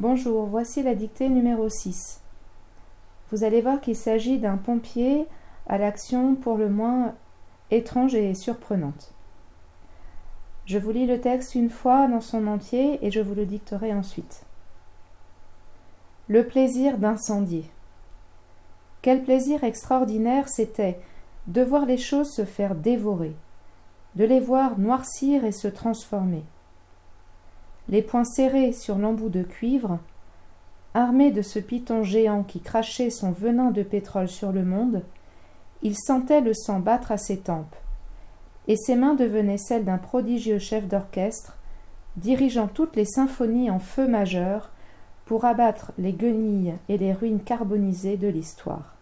Bonjour, voici la dictée numéro 6. Vous allez voir qu'il s'agit d'un pompier à l'action pour le moins étrange et surprenante. Je vous lis le texte une fois dans son entier et je vous le dicterai ensuite. Le plaisir d'incendier. Quel plaisir extraordinaire c'était de voir les choses se faire dévorer, de les voir noircir et se transformer. Les poings serrés sur l'embout de cuivre, armé de ce python géant qui crachait son venin de pétrole sur le monde, il sentait le sang battre à ses tempes, et ses mains devenaient celles d'un prodigieux chef d'orchestre, dirigeant toutes les symphonies en feu majeur pour abattre les guenilles et les ruines carbonisées de l'histoire.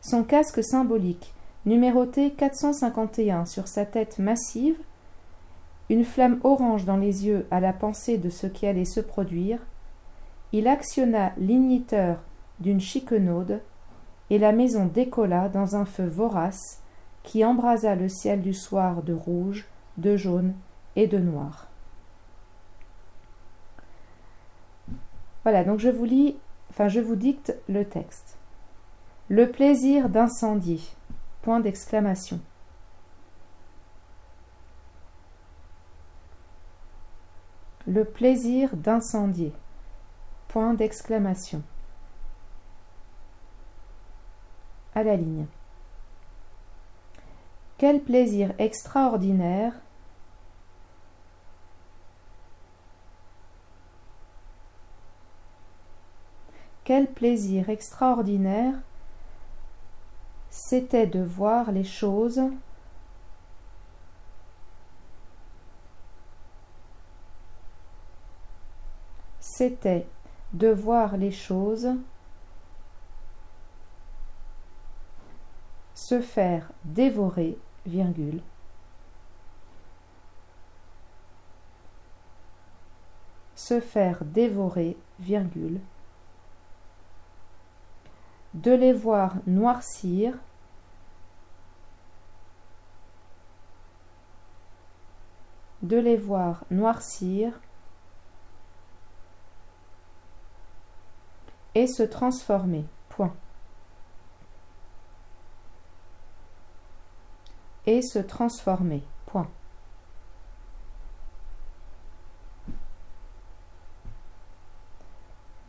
Son casque symbolique, numéroté 451 sur sa tête massive, une flamme orange dans les yeux à la pensée de ce qui allait se produire, il actionna l'igniteur d'une chiquenaude, et la maison décolla dans un feu vorace qui embrasa le ciel du soir de rouge, de jaune et de noir. Voilà, donc je vous lis, enfin je vous dicte le texte. Le plaisir d'incendier. Point d'exclamation. Le plaisir d'incendier. Point d'exclamation. À la ligne. Quel plaisir extraordinaire Quel plaisir extraordinaire c'était de voir les choses c'était de voir les choses se faire dévorer, virgule, se faire dévorer, virgule, de les voir noircir, de les voir noircir et se transformer. Point. Et se transformer. Point.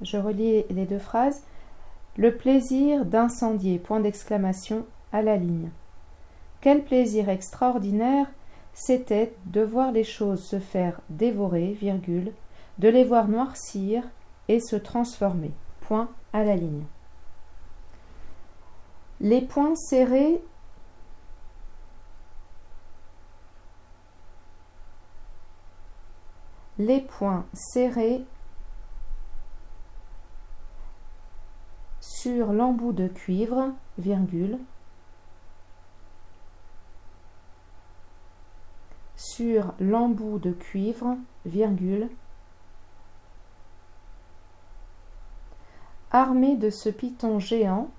Je relis les deux phrases. Le plaisir d'incendier, point d'exclamation, à la ligne. Quel plaisir extraordinaire c'était de voir les choses se faire dévorer, virgule, de les voir noircir et se transformer, à la ligne. Les poings serrés les poings serrés sur l'embout de cuivre, virgule, sur l'embout de cuivre, virgule, armé de ce python géant,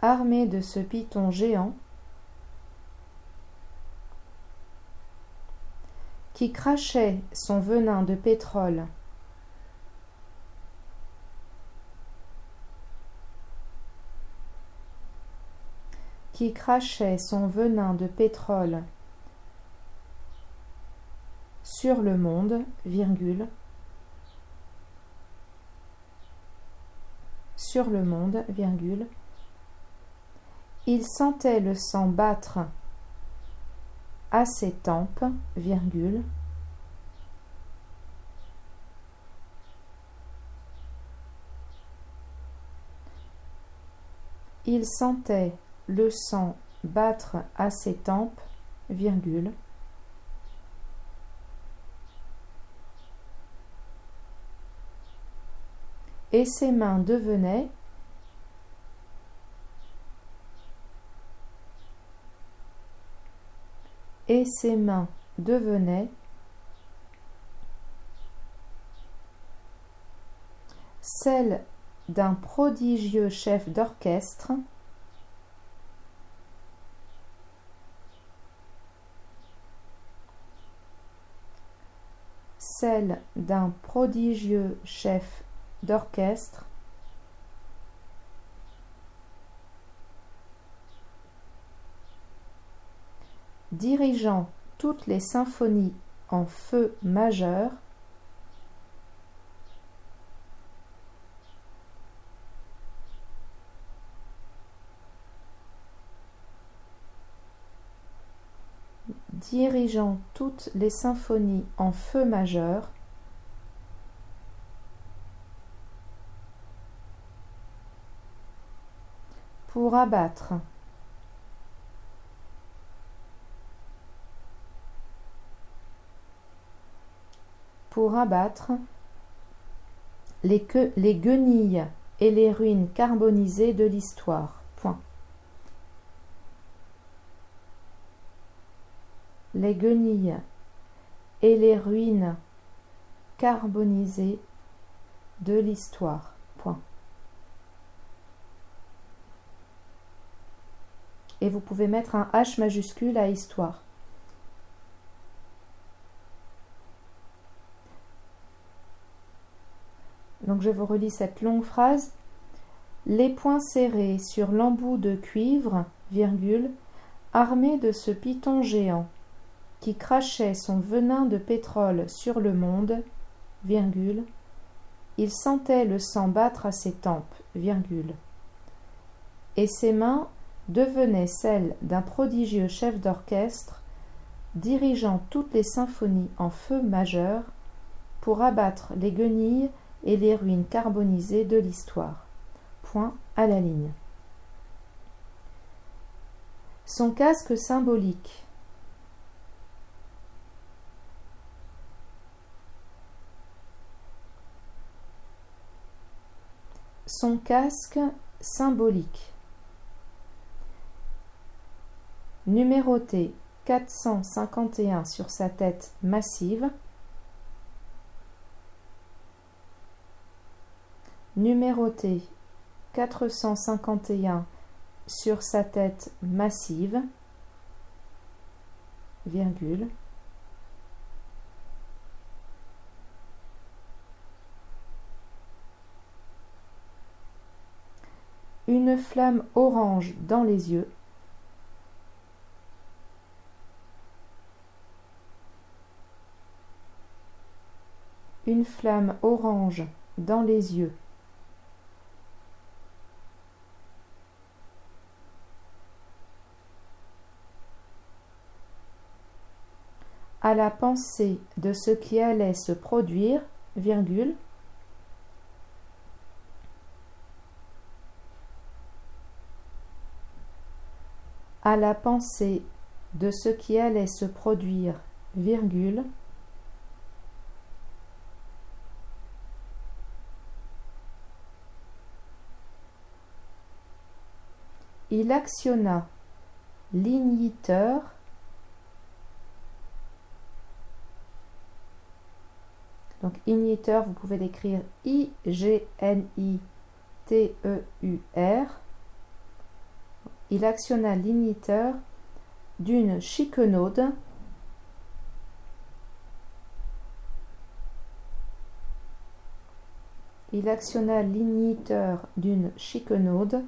armé de ce python géant, qui crachait son venin de pétrole. qui crachait son venin de pétrole sur le monde, virgule, sur le monde, virgule, il sentait le sang battre à ses tempes, virgule, il sentait le sang battre à ses tempes, virgule, et ses mains devenaient et ses mains devenaient celles d'un prodigieux chef d'orchestre celle d'un prodigieux chef d'orchestre. Dirigeant toutes les symphonies en feu majeur. Dirigeant toutes les symphonies en feu majeur, pour abattre pour abattre les, que, les guenilles et les ruines carbonisées de l'histoire. Les guenilles et les ruines carbonisées de l'histoire. Point. Et vous pouvez mettre un H majuscule à histoire. Donc je vous relis cette longue phrase. Les poings serrés sur l'embout de cuivre, virgule, armés de ce piton géant qui crachait son venin de pétrole sur le monde, virgule, il sentait le sang battre à ses tempes, virgule, et ses mains devenaient celles d'un prodigieux chef d'orchestre dirigeant toutes les symphonies en feu majeur pour abattre les guenilles et les ruines carbonisées de l'histoire. Point à la ligne. Son casque symbolique Son casque symbolique. Numéroté 451 sur sa tête massive. Numéroté 451 sur sa tête massive, virgule. une flamme orange dans les yeux. Une flamme orange dans les yeux. À la pensée de ce qui allait se produire, virgule, à la pensée de ce qui allait se produire, virgule, il actionna l'igniteur Donc igniteur, vous pouvez l'écrire I-G-N-I-T-E-U-R il actionna l'igniteur d'une chiquenaude. Il actionna l'igniteur d'une chiquenaude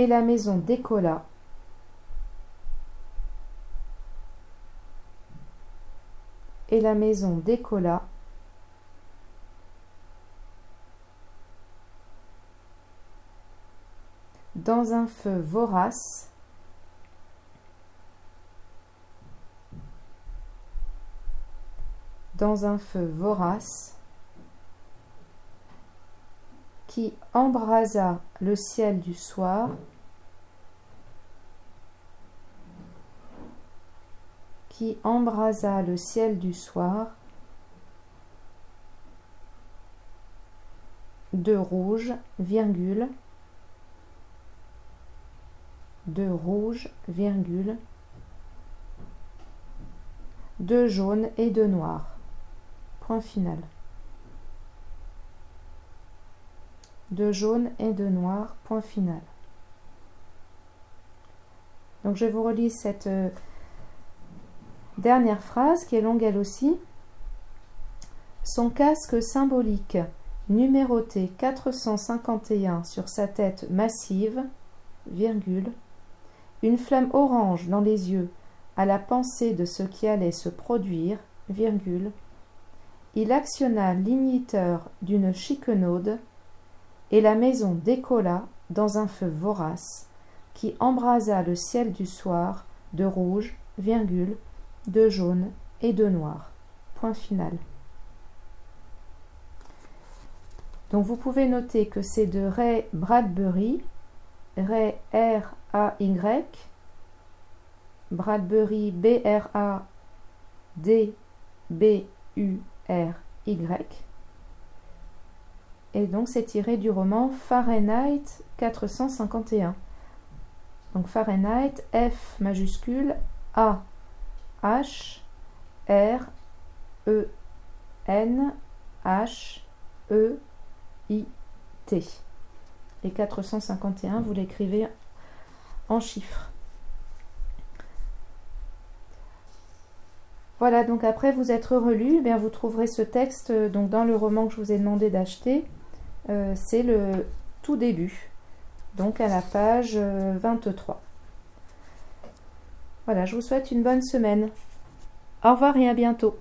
et la maison décolla et la maison décolla dans un feu vorace. Dans un feu vorace. Qui embrasa le ciel du soir qui embrasa le ciel du soir de rouge, virgule, de rouge, virgule, de jaune et de noir. Point final. De jaune et de noir, point final. Donc je vous relis cette euh, Dernière phrase qui est longue elle aussi. Son casque symbolique, numéroté 451 sur sa tête massive, virgule, une flamme orange dans les yeux à la pensée de ce qui allait se produire, virgule, il actionna l'igniteur d'une chiquenaude et la maison décolla dans un feu vorace qui embrasa le ciel du soir de rouge, virgule, de jaune et de noir. Point final. Donc vous pouvez noter que c'est de Ray Bradbury, Ray R-A-Y, Bradbury B-R-A-D-B-U-R-Y. Et donc c'est tiré du roman Fahrenheit 451. Donc Fahrenheit, F majuscule, A, H, R, E, N, H, E, I, T. Et 451, vous l'écrivez en chiffres. Voilà, donc après vous être relu, eh bien vous trouverez ce texte donc dans le roman que je vous ai demandé d'acheter. Euh, c'est le tout début, donc à la page 23. Voilà, je vous souhaite une bonne semaine. Au revoir et à bientôt.